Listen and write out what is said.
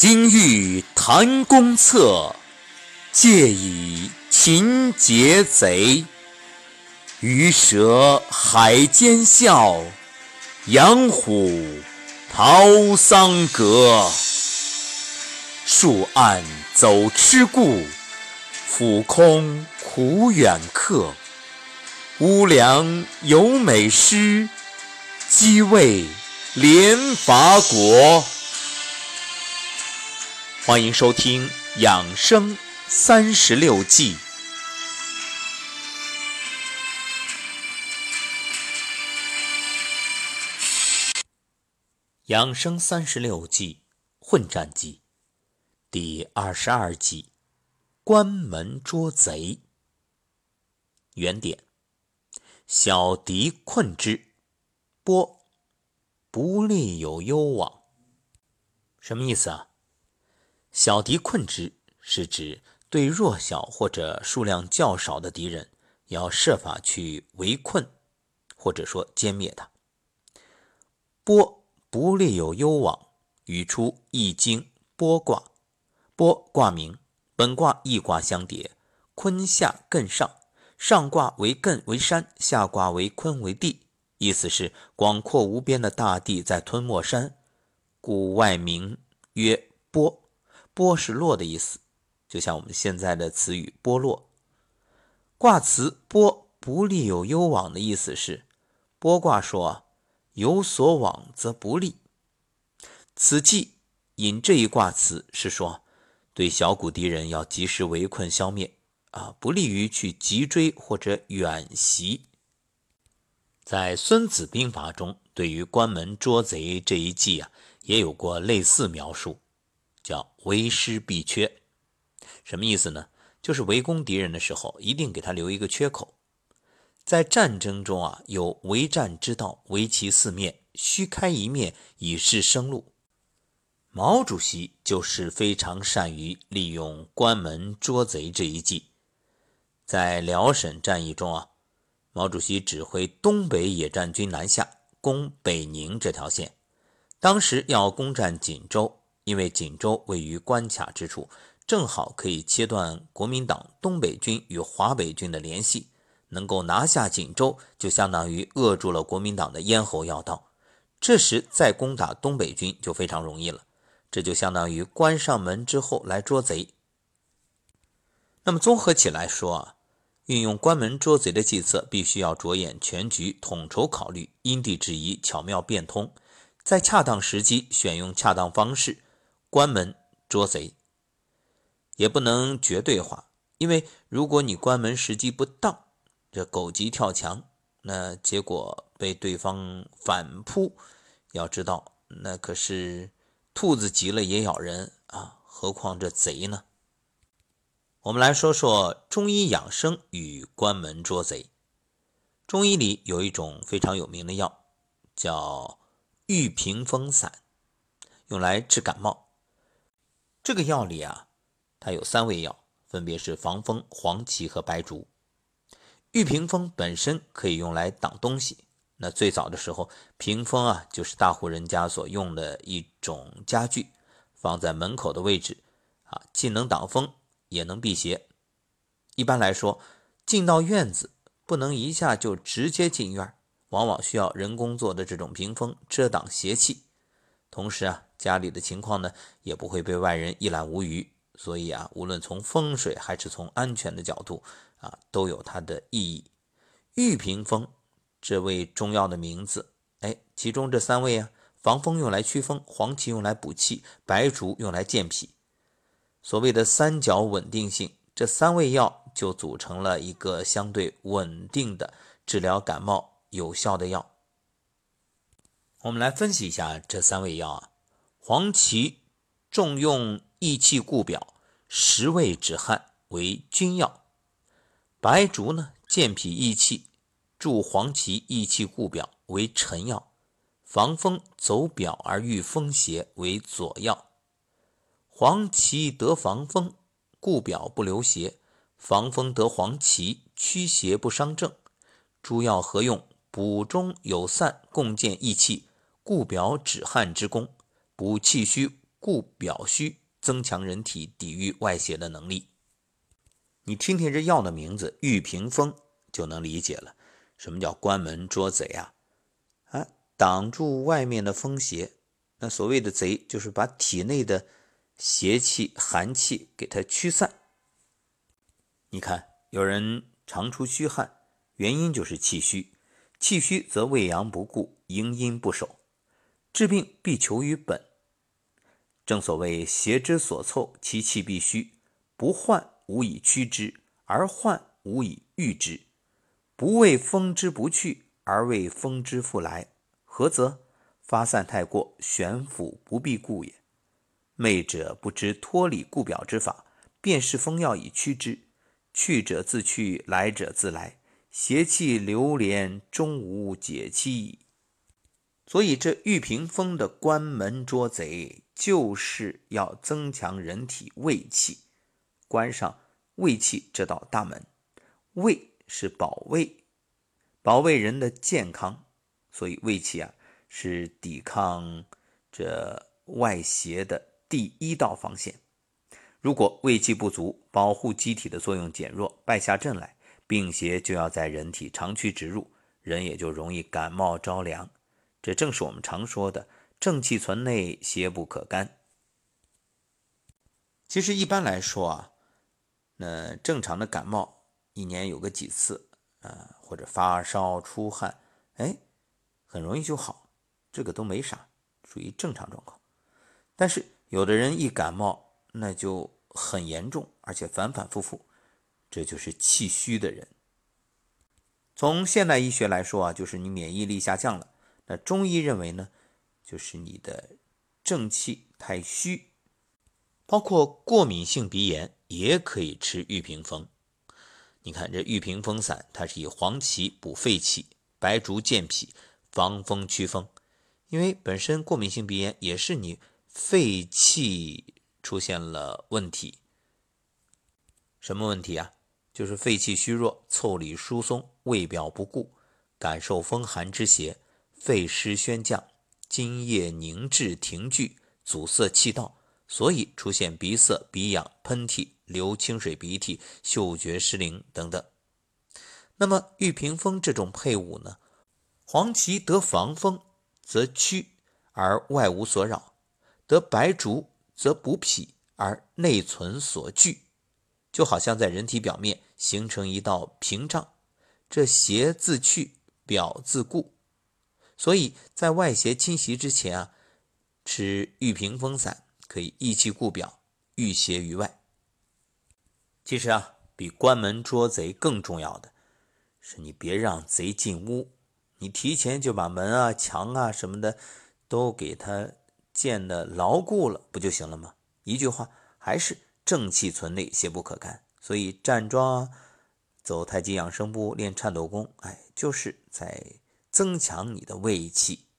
今欲谈公策，借以擒劫贼。鱼蛇海间笑，羊虎逃桑阁。树暗走痴故，俯空苦远客。乌梁有美诗，积为连伐国。欢迎收听《养生三十六计》。养生三十六计，混战计，第二十二计：关门捉贼。原点：小敌困之，波不利有攸往。什么意思啊？小敌困之，是指对弱小或者数量较少的敌人，要设法去围困，或者说歼灭他。波不利有攸往，语出《易经》波卦。波卦名，本卦易卦相叠，坤下艮上，上卦为艮为山，下卦为坤为地。意思是广阔无边的大地在吞没山，故外名曰波。剥是落的意思，就像我们现在的词语“剥落”。卦辞“剥不利有攸往”的意思是，剥卦说有所往则不利。此计引这一卦辞是说，对小股敌人要及时围困消灭啊，不利于去急追或者远袭。在《孙子兵法》中，对于关门捉贼这一计啊，也有过类似描述。叫为师必缺，什么意思呢？就是围攻敌人的时候，一定给他留一个缺口。在战争中啊，有围战之道，围其四面，虚开一面以示生路。毛主席就是非常善于利用关门捉贼这一计。在辽沈战役中啊，毛主席指挥东北野战军南下攻北宁这条线，当时要攻占锦州。因为锦州位于关卡之处，正好可以切断国民党东北军与华北军的联系，能够拿下锦州，就相当于扼住了国民党的咽喉要道。这时再攻打东北军就非常容易了，这就相当于关上门之后来捉贼。那么综合起来说啊，运用关门捉贼的计策，必须要着眼全局，统筹考虑，因地制宜，巧妙变通，在恰当时机选用恰当方式。关门捉贼也不能绝对化，因为如果你关门时机不当，这狗急跳墙，那结果被对方反扑。要知道，那可是兔子急了也咬人啊，何况这贼呢？我们来说说中医养生与关门捉贼。中医里有一种非常有名的药，叫玉屏风散，用来治感冒。这个药里啊，它有三味药，分别是防风、黄芪和白术。玉屏风本身可以用来挡东西。那最早的时候，屏风啊，就是大户人家所用的一种家具，放在门口的位置啊，既能挡风，也能辟邪。一般来说，进到院子不能一下就直接进院，往往需要人工做的这种屏风遮挡邪气。同时啊。家里的情况呢，也不会被外人一览无余，所以啊，无论从风水还是从安全的角度啊，都有它的意义。玉屏风这味中药的名字，哎，其中这三味啊，防风用来驱风，黄芪用来补气，白术用来健脾。所谓的三角稳定性，这三味药就组成了一个相对稳定的治疗感冒有效的药。我们来分析一下这三味药啊。黄芪重用益气固表，十味止汗，为君药；白术呢健脾益气，助黄芪益气固表，为臣药；防风走表而御风邪，为佐药。黄芪得防风，固表不留邪；防风得黄芪，驱邪不伤正。诸药合用，补中有散，共建益气、固表止汗之功。补气虚、固表虚，增强人体抵御外邪的能力。你听听这药的名字“玉屏风”，就能理解了。什么叫关门捉贼啊？啊，挡住外面的风邪。那所谓的贼，就是把体内的邪气、寒气给它驱散。你看，有人常出虚汗，原因就是气虚。气虚则胃阳不固，营阴不守，治病必求于本。正所谓邪之所凑，其气必虚。不患无以驱之，而患无以御之。不为风之不去，而为风之复来，何则？发散太过，悬浮不必固也。昧者不知脱里固表之法，便是风药以驱之。去者自去，来者自来。邪气流连，终无解期矣。所以，这玉屏风的关门捉贼，就是要增强人体胃气，关上胃气这道大门。胃是保卫、保卫人的健康，所以胃气啊，是抵抗这外邪的第一道防线。如果胃气不足，保护机体的作用减弱，败下阵来。病邪就要在人体长驱直入，人也就容易感冒着凉。这正是我们常说的“正气存内，邪不可干”。其实一般来说啊，那正常的感冒一年有个几次啊，或者发烧出汗，哎，很容易就好，这个都没啥，属于正常状况。但是有的人一感冒，那就很严重，而且反反复复。这就是气虚的人。从现代医学来说啊，就是你免疫力下降了。那中医认为呢，就是你的正气太虚。包括过敏性鼻炎也可以吃玉屏风。你看这玉屏风散，它是以黄芪补肺气，白术健脾，防风驱风。因为本身过敏性鼻炎也是你肺气出现了问题。什么问题啊？就是肺气虚弱，腠理疏松，胃表不固，感受风寒之邪，肺湿宣降，津液凝滞停聚，阻塞气道，所以出现鼻塞、鼻痒、喷嚏、流清水鼻涕、嗅觉失灵等等。那么玉屏风这种配伍呢？黄芪得防风则驱而外无所扰，得白术则补脾而内存所聚。就好像在人体表面形成一道屏障，这邪自去，表自固，所以在外邪侵袭之前啊，吃玉屏风散可以益气固表，御邪于外。其实啊，比关门捉贼更重要的是，你别让贼进屋，你提前就把门啊、墙啊什么的都给他建的牢固了，不就行了吗？一句话，还是。正气存内，邪不可干。所以站桩、走太极养生步、练颤抖功，哎，就是在增强你的胃气。